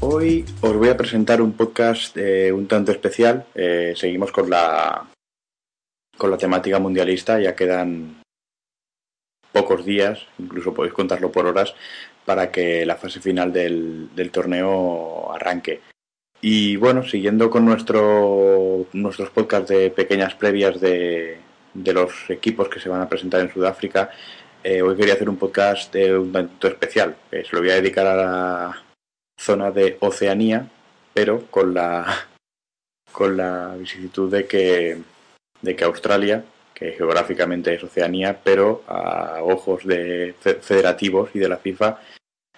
Hoy os voy a presentar un podcast eh, un tanto especial. Eh, seguimos con la con la temática mundialista, ya quedan pocos días, incluso podéis contarlo por horas, para que la fase final del, del torneo arranque. Y bueno, siguiendo con nuestro, nuestros podcasts de pequeñas previas de, de los equipos que se van a presentar en Sudáfrica, eh, hoy quería hacer un podcast un tanto especial. se lo voy a dedicar a la zona de Oceanía, pero con la con la vicisitud de que de que Australia, que geográficamente es Oceanía, pero a ojos de federativos y de la FIFA,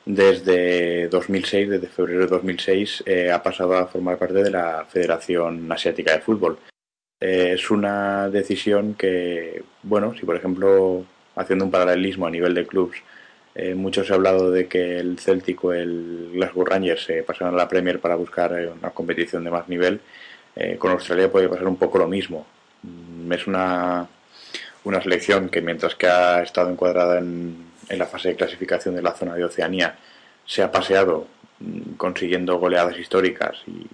desde 2006, desde febrero de 2006, eh, ha pasado a formar parte de la Federación Asiática de Fútbol. Eh, es una decisión que, bueno, si por ejemplo haciendo un paralelismo a nivel de clubs, eh, mucho se ha hablado de que el Celtic o el Glasgow Rangers se pasaron a la Premier para buscar eh, una competición de más nivel. Eh, con Australia puede pasar un poco lo mismo. Mm, es una, una selección que mientras que ha estado encuadrada en, la fase de clasificación de la zona de Oceanía, se ha paseado mm, consiguiendo goleadas históricas y,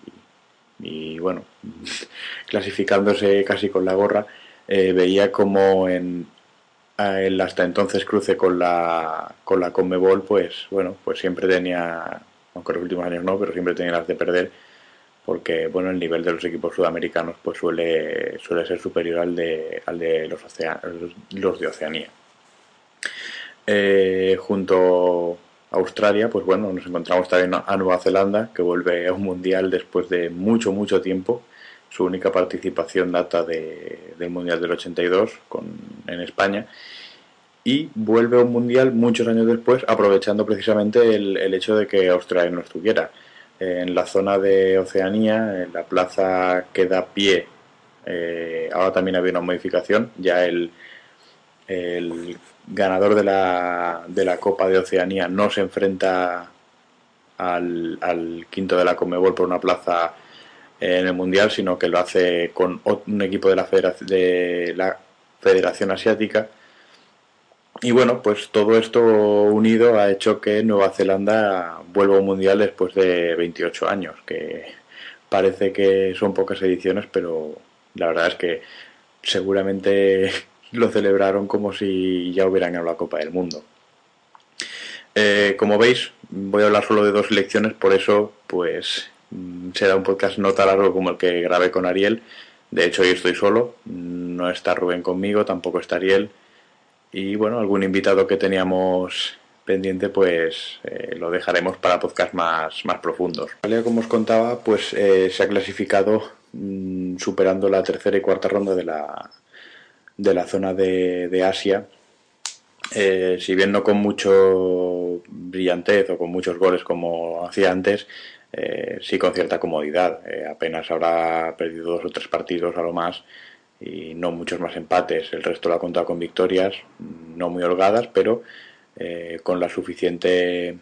y bueno, clasificándose casi con la gorra, veía como en, el hasta entonces cruce con la con la Conmebol, pues bueno, pues siempre tenía, aunque los últimos años no, pero siempre tenía las de perder, porque bueno, el nivel de los equipos sudamericanos pues suele suele ser superior al de al de los, los de Oceanía. Eh, junto a Australia, pues bueno, nos encontramos también a Nueva Zelanda, que vuelve a un mundial después de mucho, mucho tiempo. Su única participación data de, del Mundial del 82 con, en España y vuelve a un mundial muchos años después, aprovechando precisamente el, el hecho de que Australia no estuviera. En la zona de Oceanía, en la plaza que da pie, eh, ahora también había una modificación, ya el, el ganador de la, de la Copa de Oceanía no se enfrenta al, al quinto de la Comebol por una plaza en el Mundial, sino que lo hace con un equipo de la, de la Federación Asiática y bueno, pues todo esto unido ha hecho que Nueva Zelanda vuelva a un mundial después de 28 años, que parece que son pocas ediciones, pero la verdad es que seguramente lo celebraron como si ya hubieran ganado la Copa del Mundo. Eh, como veis, voy a hablar solo de dos selecciones, por eso pues será un podcast no tan largo como el que grabé con Ariel. De hecho, hoy estoy solo, no está Rubén conmigo, tampoco está Ariel y bueno, algún invitado que teníamos pendiente, pues eh, lo dejaremos para podcast más, más profundos. Como os contaba, pues eh, se ha clasificado mmm, superando la tercera y cuarta ronda de la, de la zona de, de Asia. Eh, si bien no con mucho brillantez o con muchos goles como hacía antes, eh, sí con cierta comodidad. Eh, apenas habrá perdido dos o tres partidos a lo más y no muchos más empates. El resto lo ha contado con victorias, no muy holgadas, pero eh, con la suficiente,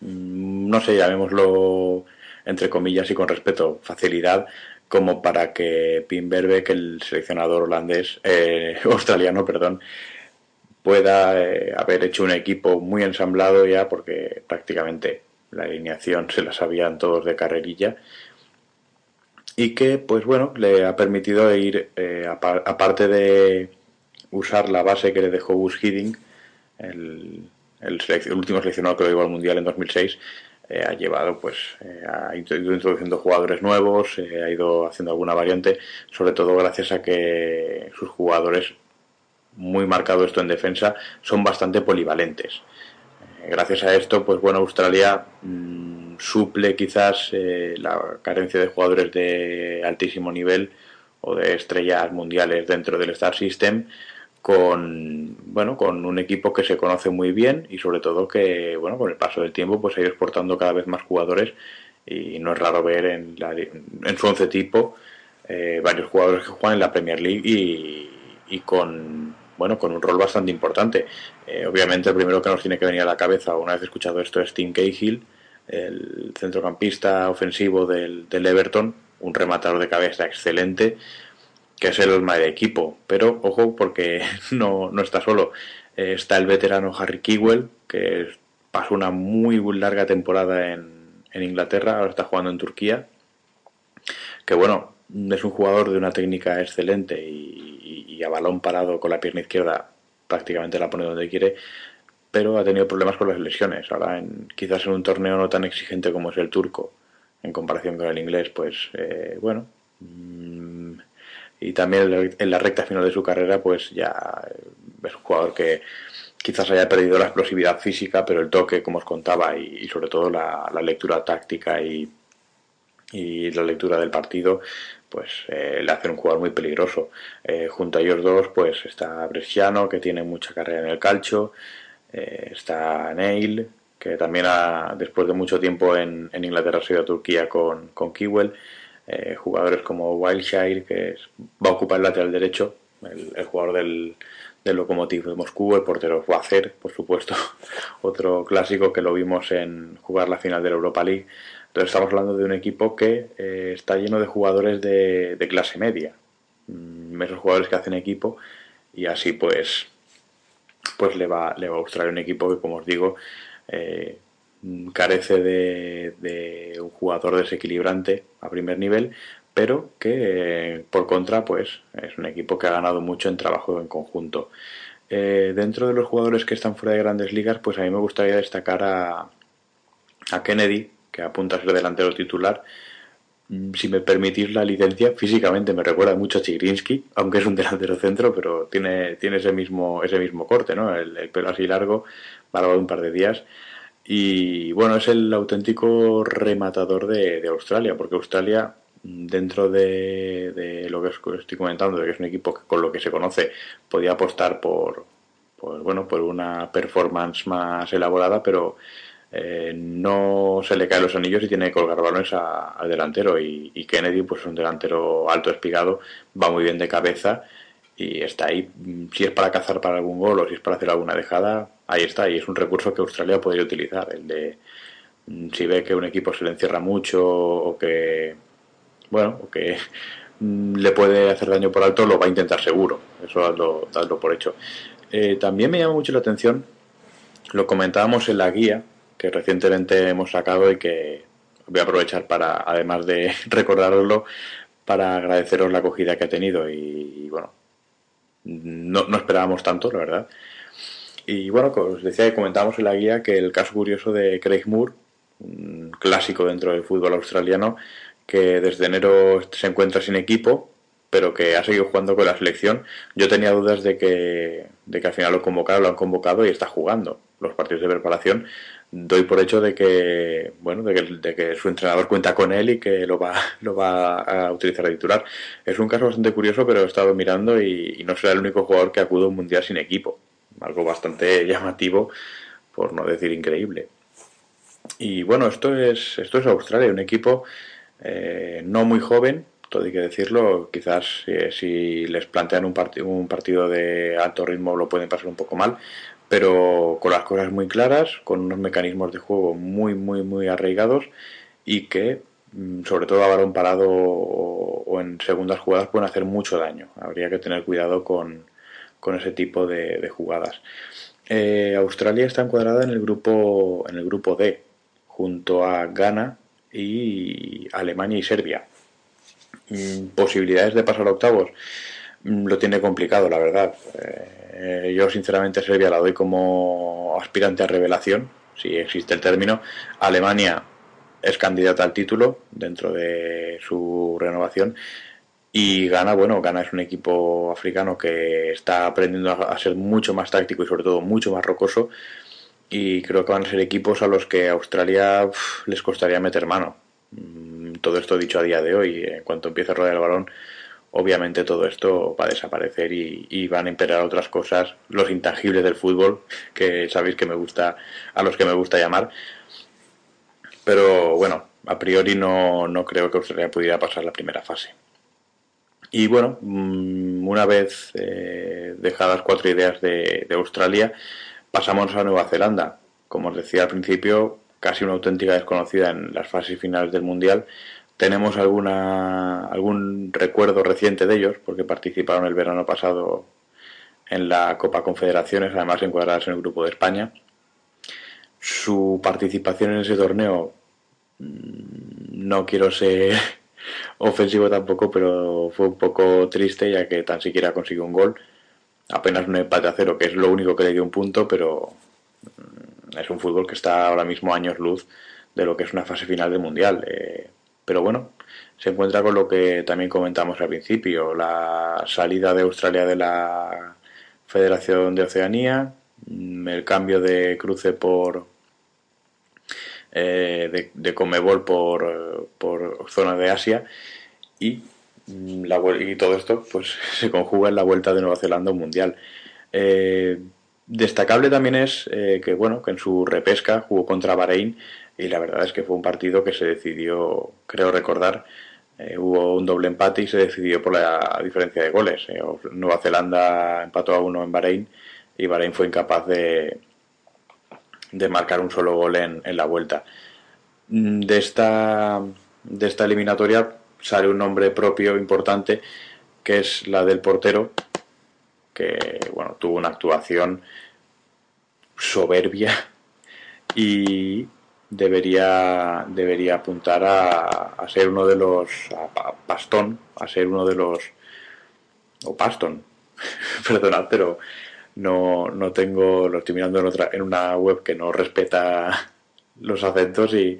mm, no sé, llamémoslo entre comillas y con respeto, facilidad como para que Pim Verbeek, el seleccionador holandés, eh, australiano, perdón, pueda haber hecho un equipo muy ensamblado ya, porque prácticamente la alineación se la sabían todos de carrerilla, y que, pues bueno, le ha permitido ir, eh, aparte de usar la base que le dejó Gus Hiddink, el, último seleccionado que lo llevó al Mundial en 2006, eh, ha llevado, pues, eh, ha ido introduciendo jugadores nuevos, eh, ha ido haciendo alguna variante, sobre todo gracias a que sus jugadores, muy marcado esto en defensa, son bastante polivalentes. Gracias a esto, pues bueno, Australia... Mmm, suple quizás eh, la carencia de jugadores de altísimo nivel o de estrellas mundiales dentro del Star System con bueno con un equipo que se conoce muy bien y sobre todo que bueno con el paso del tiempo pues ha ido exportando cada vez más jugadores y no es raro ver en, la, en su once tipo eh, varios jugadores que juegan en la Premier League y, y con bueno con un rol bastante importante eh, obviamente el primero que nos tiene que venir a la cabeza una vez escuchado esto es Tim Cahill el centrocampista ofensivo del, del, Everton, un rematador de cabeza excelente, que es el alma de equipo. Pero ojo, porque no, no está solo. Eh, está el veterano Harry Kewell, que pasó una muy larga temporada en, en Inglaterra, ahora está jugando en Turquía, que bueno, es un jugador de una técnica excelente y, a balón parado con la pierna izquierda prácticamente la pone donde quiere, pero ha tenido problemas con las lesiones. Ahora, en, quizás en un torneo no tan exigente como es el turco, en comparación con el inglés, pues eh, bueno. Mm, y también en la recta final de su carrera, pues ya es un jugador que quizás haya perdido la explosividad física, pero el toque, como os contaba, y, sobre todo la, lectura táctica y, la lectura del partido, pues eh, le hace un jugador muy peligroso. Eh, junto a ellos dos, pues está Bresciano, que tiene mucha carrera en el calcio, eh, está Neil, que también ha, después de mucho tiempo en, Inglaterra ha sido a Turquía con, con Kewell, jugadores como Wildshire, que va a ocupar el lateral derecho, el jugador del, del Lokomotiv de Moscú, el portero hacer por supuesto, otro clásico que lo vimos en jugar la final de la Europa League. Entonces estamos hablando de un equipo que eh, está lleno de jugadores de, clase media, mm, esos jugadores que hacen equipo y así pues pues le va, le va a gustar un equipo que como os digo eh, carece de, un jugador desequilibrante a primer nivel, pero que por contra pues es un equipo que ha ganado mucho en trabajo en conjunto. Eh, dentro de los jugadores que están fuera de grandes ligas, pues a mí me gustaría destacar a Kennedy, que apunta a ser delantero titular. Mm, si me permitís la licencia, físicamente me recuerda mucho a Chigrinsky, aunque es un delantero centro, pero tiene, tiene ese, mismo, ese mismo corte, ¿no? El, pelo así largo, barba de un par de días. Y bueno, es el auténtico rematador de, de Australia, porque Australia dentro de, lo que estoy comentando, de que es un equipo que con lo que se conoce podía apostar por, bueno, por una performance más elaborada, pero eh, no se le caen los anillos y tiene que colgar balones al delantero. Y, Kennedy, pues es un delantero alto, espigado, va muy bien de cabeza y está ahí. Si es para cazar para algún gol o si es para hacer alguna dejada, ahí está. Y es un recurso que Australia podría utilizar, el de si ve que un equipo se le encierra mucho o que bueno, que mm, le puede hacer daño por alto, lo va a intentar seguro. Eso dadlo, por hecho. Eh, también me llama mucho la atención, lo comentábamos en la guía que recientemente hemos sacado y que voy a aprovechar para, además de recordaroslo, para agradeceros la acogida que ha tenido y, bueno, no, no, esperábamos tanto, la verdad. Y bueno, os decía que comentábamos en la guía que el caso curioso de Craig Moore, un clásico dentro del fútbol australiano, que desde enero se encuentra sin equipo, pero que ha seguido jugando con la selección. Yo tenía dudas de que, de que al final lo convocaron, lo han convocado y está jugando los partidos de preparación. Doy por hecho de que, bueno, de que, su entrenador cuenta con él y que lo va, lo va a utilizar de titular. Es un caso bastante curioso, pero he estado mirando y, y no será el único jugador que acude a un mundial sin equipo. Algo bastante llamativo, por no decir increíble. Y bueno, esto es, esto es Australia, un equipo eh, no muy joven, todo hay que decirlo, quizás eh, si les plantean un, un partido de alto ritmo lo pueden pasar un poco mal, pero con las cosas muy claras, con unos mecanismos de juego muy, muy, muy arraigados y que, mm, sobre todo a balón parado o, en segundas jugadas, pueden hacer mucho daño. Habría que tener cuidado con, ese tipo de, jugadas. Eh, Australia está encuadrada en el grupo en el grupo D junto a Ghana y Alemania y Serbia. Mm, posibilidades de pasar a octavos mm, lo tiene complicado, la verdad. Eh, yo sinceramente Serbia la doy como aspirante a revelación, si existe el término. Alemania es candidata al título dentro de su renovación. Y Ghana, bueno, Ghana es un equipo africano que está aprendiendo a ser mucho más táctico y sobre todo mucho más rocoso y creo que van a ser equipos a los que Australia les costaría meter mano. Todo esto dicho a día de hoy, en cuanto empiece a rodar el balón, obviamente todo esto va a desaparecer y, van a imperar otras cosas, los intangibles del fútbol, que sabéis que me gusta, a los que me gusta llamar. Pero bueno, a priori no, no creo que Australia pudiera pasar la primera fase. Y bueno, mm, una vez eh, dejadas cuatro ideas de, de Australia, Pasamos a Nueva Zelanda. Como os decía al principio, casi una auténtica desconocida en las fases finales del Mundial. Tenemos alguna, algún recuerdo reciente de ellos, porque participaron el verano pasado en la Copa Confederaciones, además encuadradas en el grupo de España. su participación en ese torneo, mm, no quiero ser ofensivo tampoco, pero fue un poco triste ya que tan siquiera consiguió un gol. Apenas un empate a cero, que es lo único que le dio un punto, pero es un fútbol que está ahora mismo años luz de lo que es una fase final del Mundial. Eh, pero bueno, se encuentra con lo que también comentamos al principio, la salida de Australia de la Federación de Oceanía, mm, el cambio de cruce por eh, de, Comebol por, por zona de Asia y, mm, la, y todo esto pues se conjuga en la vuelta de Nueva Zelanda un mundial. Eh, destacable también es eh, que bueno que en su repesca jugó contra Bahrein y la verdad es que fue un partido que se decidió, creo recordar, hubo un doble empate y se decidió por la diferencia de goles. Nueva Zelanda empató a uno en Bahrein y Bahrein fue incapaz de, de marcar un solo gol en, la vuelta. Mm, de esta, de esta eliminatoria sale un nombre propio importante que es la del portero que bueno tuvo una actuación soberbia y debería debería apuntar a, ser uno de los a, Pastón a ser uno de los o Paston perdonad pero no, no tengo, lo estoy mirando en, otra, en una web que no respeta los acentos y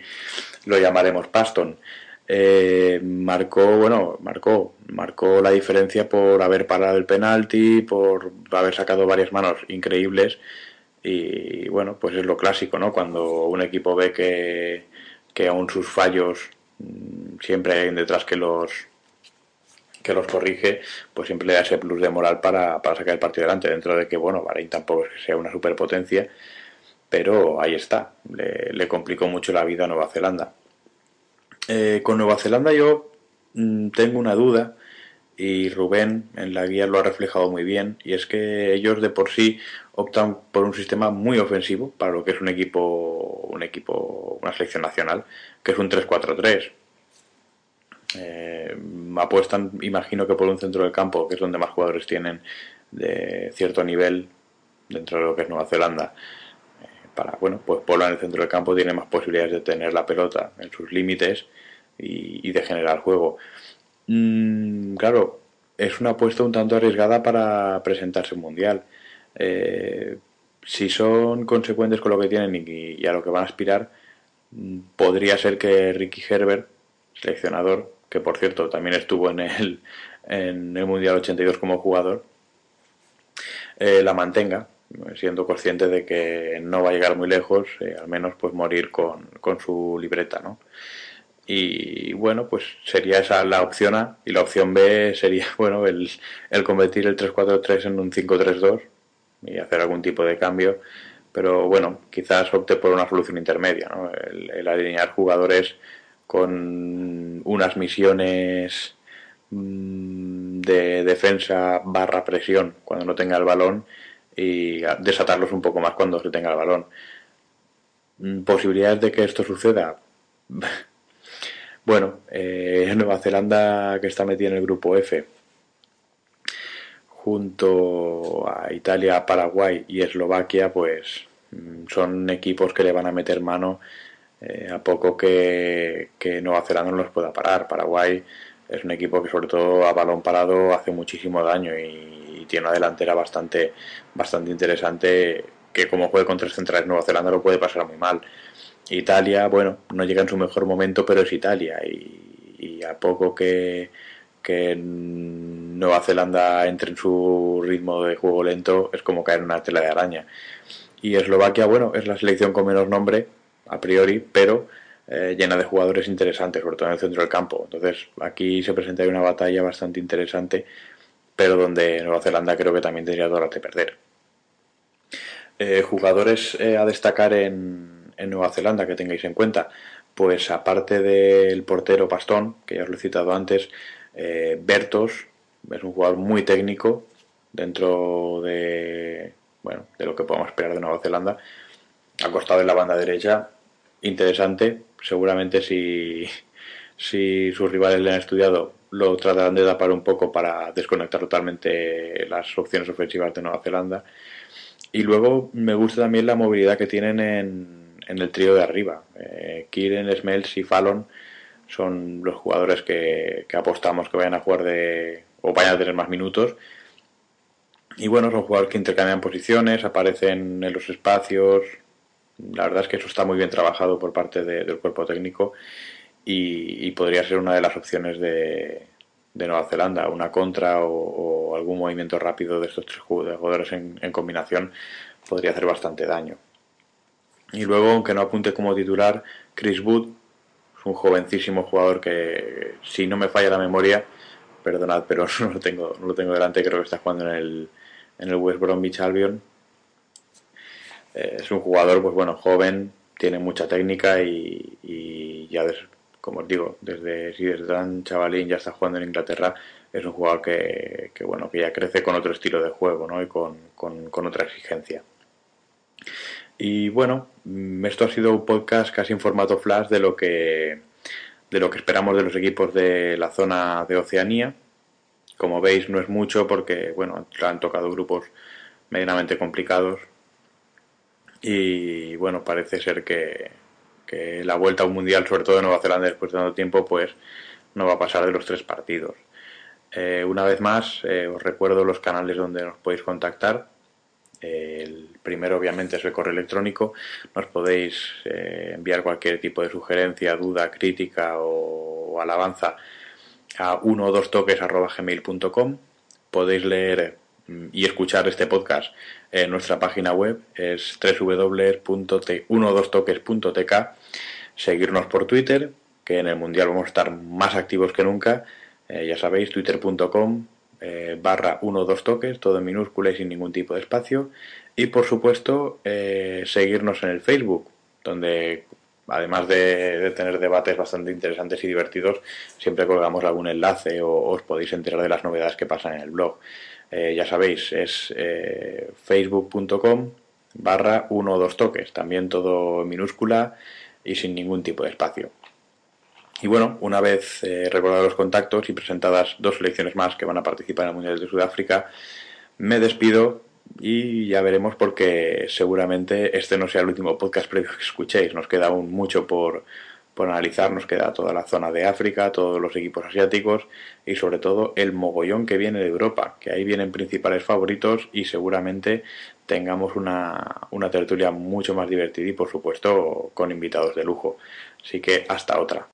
lo llamaremos Paston. Eh, marcó, bueno, marcó, marcó la diferencia por haber parado el penalti, por haber sacado varias manos increíbles y bueno, pues es lo clásico, ¿no? Cuando un equipo ve que, que aún sus fallos mm, siempre hay detrás que los que los corrige, pues siempre le da ese plus de moral para, sacar el partido adelante, dentro de que, bueno, Bahrein tampoco es que sea una superpotencia, pero ahí está, le, complicó mucho la vida a Nueva Zelanda. Eh, con Nueva Zelanda yo mm, tengo una duda, y Rubén en la guía lo ha reflejado muy bien, y es que ellos de por sí optan por un sistema muy ofensivo para lo que es un equipo, un equipo, una selección nacional, que es un 3-4-3 eh, apuestan, imagino que por un centro del campo, que es donde más jugadores tienen de cierto nivel dentro de lo que es Nueva Zelanda. Para, bueno, pues Polo en el centro del campo tiene más posibilidades de tener la pelota en sus límites y, de generar juego. Mm, claro, es una apuesta un tanto arriesgada para presentarse un mundial. Eh, si son consecuentes con lo que tienen y, y, a lo que van a aspirar, mm, podría ser que Ricky Herbert, seleccionador, que por cierto también estuvo en el, en el Mundial 82 como jugador, eh, la mantenga, siendo consciente de que no va a llegar muy lejos, eh, al menos pues morir con, con su libreta, ¿no? Y bueno, pues sería esa la opción A y la opción B sería, bueno, el, el convertir el 3-4-3 en un 5-3-2 y hacer algún tipo de cambio, pero bueno, quizás opte por una solución intermedia, ¿no? el alinear jugadores con unas misiones mm, de defensa barra presión cuando no tenga el balón y desatarlos un poco más cuando se tenga el balón. Mm, ¿Posibilidades de que esto suceda? bueno, eh, Nueva Zelanda que está metida en el grupo F junto a Italia, Paraguay y Eslovaquia, pues mm, son equipos que le van a meter mano eh, a poco que, que Nueva Zelanda no los pueda parar. Paraguay es un equipo que sobre todo a balón parado hace muchísimo daño y, tiene una delantera bastante, bastante interesante que como juegue con tres centrales Nueva Zelanda lo puede pasar muy mal. Italia, bueno, no llega en su mejor momento, pero es Italia y, a poco que, que Nueva Zelanda entre en su ritmo de juego lento es como caer en una tela de araña. Y Eslovaquia, bueno, es la selección con menos nombre, a priori, pero eh, llena de jugadores interesantes, sobre todo en el centro del campo. Entonces aquí se presenta una batalla bastante interesante, pero donde Nueva Zelanda creo que también tendría todas de perder. Eh, jugadores eh, a destacar en, en, Nueva Zelanda que tengáis en cuenta, pues aparte del portero Pastón, que ya os lo he citado antes, Bertos es un jugador muy técnico dentro de bueno de lo que podemos esperar de Nueva Zelanda acostado en la banda derecha interesante. Seguramente si, si sus rivales le han estudiado, lo tratarán de tapar un poco para desconectar totalmente las opciones ofensivas de Nueva Zelanda. Y luego me gusta también la movilidad que tienen en, en el trío de arriba. Eh, Kiren, Smells y Fallon son los jugadores que, que, apostamos que vayan a jugar de o vayan a tener más minutos. Y bueno, son jugadores que intercambian posiciones, aparecen en los espacios. La verdad es que eso está muy bien trabajado por parte del cuerpo técnico y, podría ser una de las opciones de, Nueva Zelanda, una contra o, algún movimiento rápido de estos tres jugadores en, combinación podría hacer bastante daño. Y luego, aunque no apunte como titular, Chris Wood es un jovencísimo jugador que, si no me falla la memoria, perdonad, pero no lo tengo, no lo tengo delante, creo que está jugando en el, en el West Bromwich Albion. Eh, es un jugador, pues bueno, joven, tiene mucha técnica y, ya, como os digo, desde, si desde tan chavalín ya está jugando en Inglaterra, es un jugador que, bueno, que ya crece con otro estilo de juego ¿no? y con, con otra exigencia. Y bueno, mm, esto ha sido un podcast casi en formato flash de lo que de lo que esperamos de los equipos de la zona de Oceanía. Como veis, no es mucho porque bueno, han tocado grupos medianamente complicados. Y bueno, parece ser que, la vuelta a un mundial, sobre todo de Nueva Zelanda después de tanto tiempo, pues no va a pasar de los tres partidos. Eh, una vez más, eh, os recuerdo los canales donde nos podéis contactar. El primero, obviamente, es el correo electrónico. Nos podéis eh, enviar cualquier tipo de sugerencia, duda, crítica o, alabanza a uno o dos toques gmail.com. Podéis leer y escuchar este podcast en nuestra página web, es www.12toques.tk. Seguirnos por Twitter, que en el Mundial vamos a estar más activos que nunca. Eh, ya sabéis, twitter.com eh, barra 1 2 toques, todo en minúscula y sin ningún tipo de espacio. Y por supuesto, eh, seguirnos en el Facebook, donde además de, tener debates bastante interesantes y divertidos, siempre colgamos algún enlace o, os podéis enterar de las novedades que pasan en el blog. Eh, ya sabéis, es facebook.com barra 1 2 toques, también todo en minúscula y sin ningún tipo de espacio. Y bueno, una vez eh, recordados los contactos y presentadas dos selecciones más que van a participar en el Mundial de Sudáfrica, me despido y ya veremos porque seguramente este no sea el último podcast previo que escuchéis. Nos queda aún mucho por, por analizar, nos queda toda la zona de África, todos los equipos asiáticos y sobre todo el mogollón que viene de Europa, que ahí vienen principales favoritos y seguramente tengamos una, una tertulia mucho más divertida y por supuesto con invitados de lujo. Así que hasta otra.